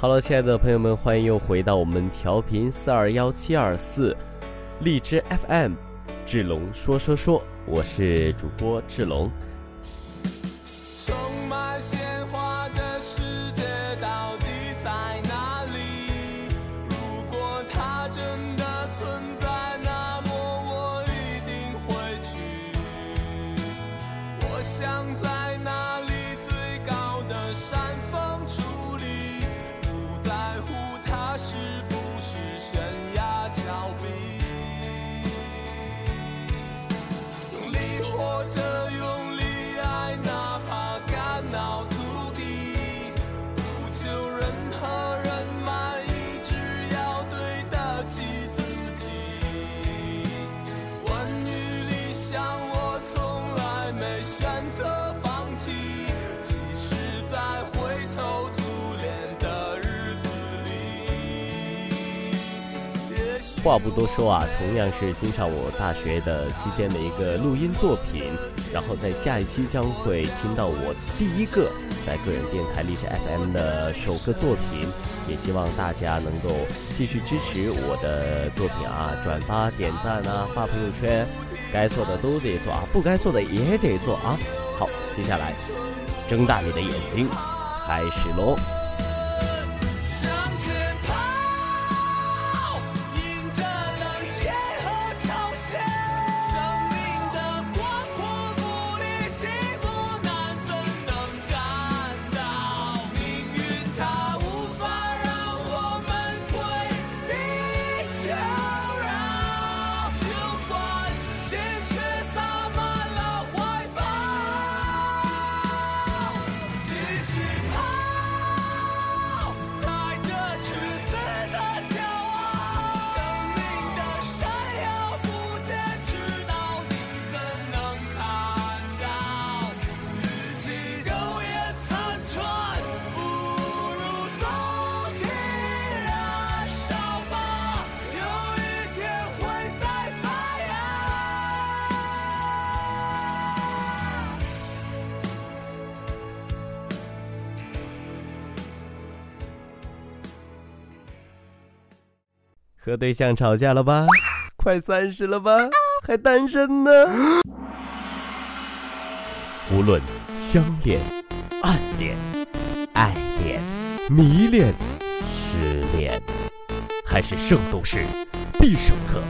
哈喽亲爱的朋友们，欢迎又回到我们调频四二幺七二四，荔枝 FM，志龙说说说，我是主播志龙。话不多说啊，同样是欣赏我大学的期间的一个录音作品，然后在下一期将会听到我第一个在个人电台历史 FM 的首个作品，也希望大家能够继续支持我的作品啊，转发、点赞啊，发朋友圈，该做的都得做啊，不该做的也得做啊。好，接下来睁大你的眼睛，开始喽。和对象吵架了吧？快三十了吧？还单身呢？无论相恋、暗恋、爱恋、迷恋、失恋，还是圣斗士必胜客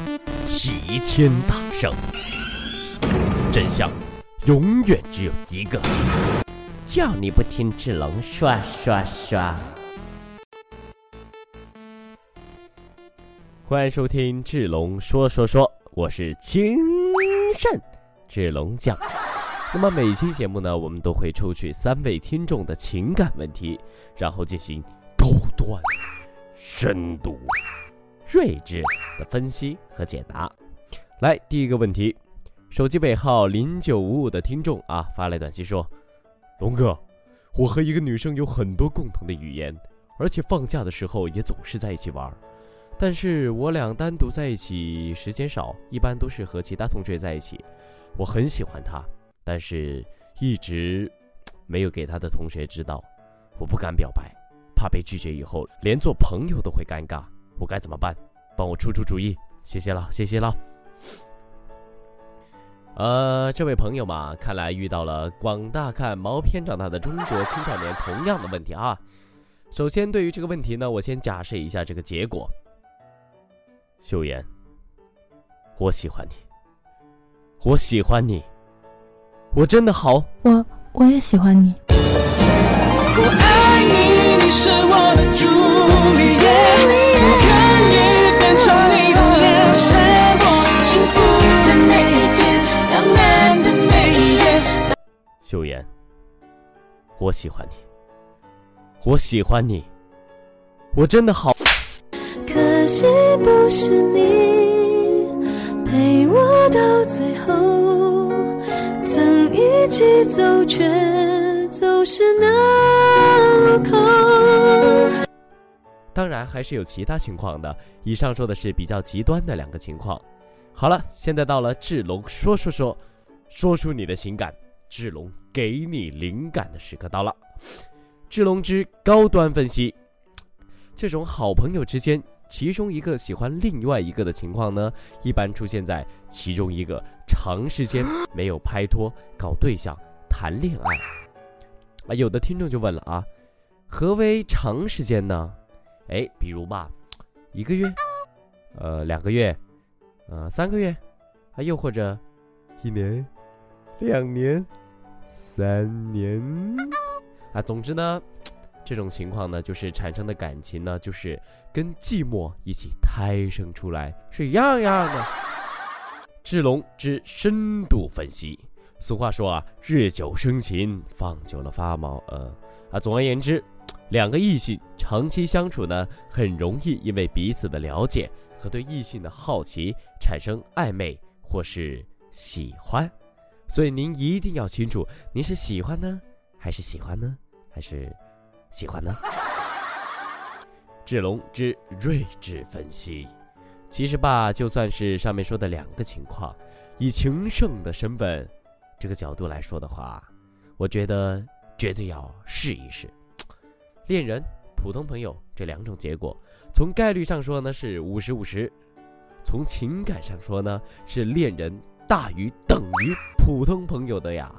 齐天大圣，真相永远只有一个。叫你不听只能刷刷刷！欢迎收听志龙说说说，我是情圣志龙讲。那么每期节目呢，我们都会抽取三位听众的情感问题，然后进行高端、深度、睿智的分析和解答。来，第一个问题，手机尾号零九五五的听众啊，发来短信说：“龙哥，我和一个女生有很多共同的语言，而且放假的时候也总是在一起玩。”但是我俩单独在一起时间少，一般都是和其他同学在一起。我很喜欢他，但是一直没有给他的同学知道。我不敢表白，怕被拒绝以后连做朋友都会尴尬。我该怎么办？帮我出出主意，谢谢了，谢谢了。呃，这位朋友嘛，看来遇到了广大看毛片长大的中国青少年同样的问题啊。首先，对于这个问题呢，我先假设一下这个结果。秀妍，我喜欢你，我喜欢你，我真的好，我我也喜欢你。我爱你，你是我的朱丽叶，我愿意变成你的眼神，我幸福的每一天，浪漫的每一夜。秀妍，我喜欢你，我喜欢你，我真的好。不是你陪我到最后，曾一起走，却走失那路口。当然，还是有其他情况的。以上说的是比较极端的两个情况。好了，现在到了志龙说说说，说出你的情感。志龙给你灵感的时刻到了。志龙之高端分析。这种好朋友之间，其中一个喜欢另外一个的情况呢，一般出现在其中一个长时间没有拍拖、搞对象、谈恋爱。啊，有的听众就问了啊，何为长时间呢？哎，比如吧，一个月，呃，两个月，呃，三个月，啊，又或者一年、两年、三年，啊，总之呢。这种情况呢，就是产生的感情呢，就是跟寂寞一起胎生出来，是一样样的。志龙之深度分析，俗话说啊，日久生情，放久了发毛。呃，啊，总而言之，两个异性长期相处呢，很容易因为彼此的了解和对异性的好奇，产生暧昧或是喜欢。所以您一定要清楚，您是喜欢呢，还是喜欢呢，还是？喜欢呢？志龙之睿智分析，其实吧，就算是上面说的两个情况，以情圣的身份这个角度来说的话，我觉得绝对要试一试。恋人、普通朋友这两种结果，从概率上说呢是五十五十，从情感上说呢是恋人大于等于普通朋友的呀。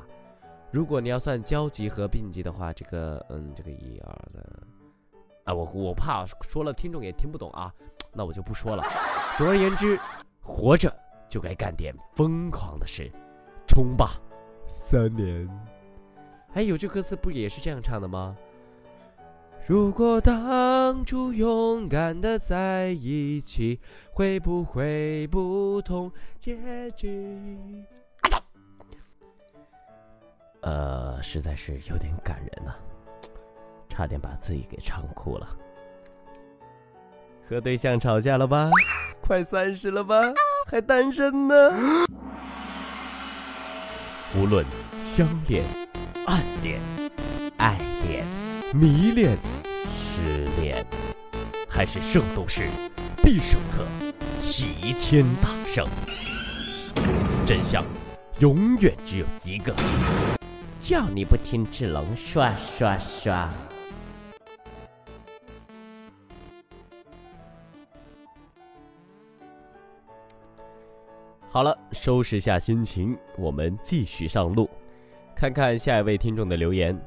如果你要算交集和并集的话，这个，嗯，这个一二三，啊，我我怕说了听众也听不懂啊，那我就不说了。总而言之，活着就该干点疯狂的事，冲吧，三年。哎，有句歌词不也是这样唱的吗？如果当初勇敢的在一起，会不会不同结局？呃，实在是有点感人呐，差点把自己给唱哭了。和对象吵架了吧？快三十了吧？还单身呢？无论相恋、暗恋、爱恋、迷恋、失恋，还是圣斗士、必胜客、齐天大圣，真相永远只有一个。叫你不听志龙刷刷刷。好了，收拾下心情，我们继续上路，看看下一位听众的留言。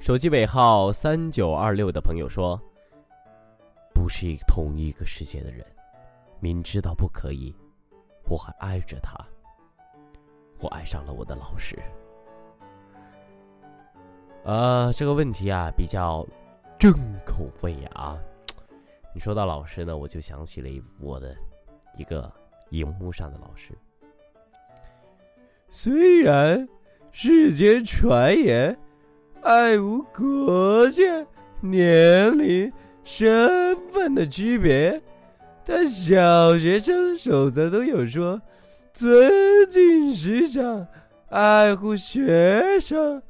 手机尾号三九二六的朋友说：“不是一同一个世界的人，明知道不可以，我还爱着他。我爱上了我的老师。”呃，这个问题啊比较重口味啊。你说到老师呢，我就想起了我的一个荧幕上的老师。虽然世间传言爱无国界、年龄、身份的区别，但小学生守则都有说：尊敬师长，爱护学生。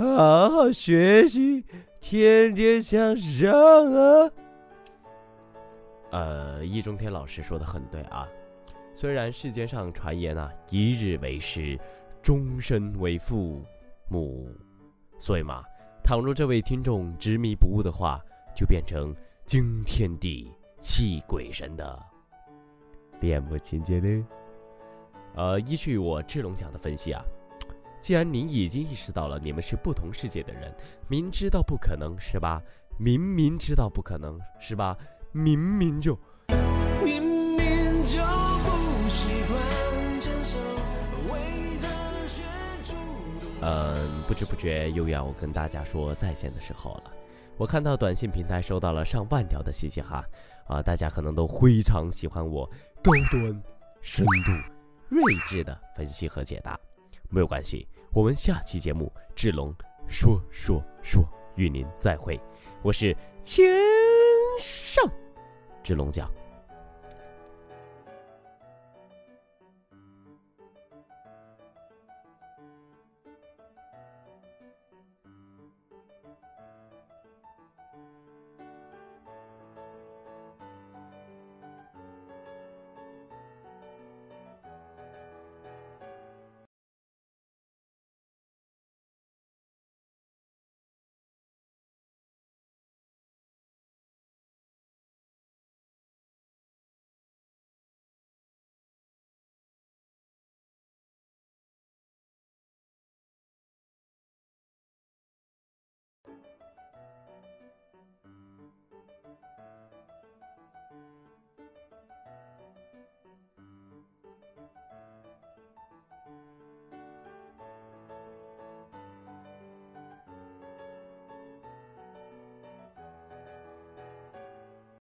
好好学习，天天向上啊！呃，易中天老师说的很对啊。虽然世间上传言啊，一日为师，终身为父母，所以嘛，倘若这位听众执迷不悟的话，就变成惊天地、泣鬼神的恋母情节呢。呃，依据我志龙讲的分析啊。既然您已经意识到了你们是不同世界的人，明知道不可能是吧？明明知道不可能是吧？明明就明明就不喜欢承受，为何却主动？嗯，不知不觉又要跟大家说再见的时候了。我看到短信平台收到了上万条的信息哈，啊，大家可能都非常喜欢我高端、深度、睿智的分析和解答。没有关系，我们下期节目志龙说说说与您再会，我是千少志龙讲。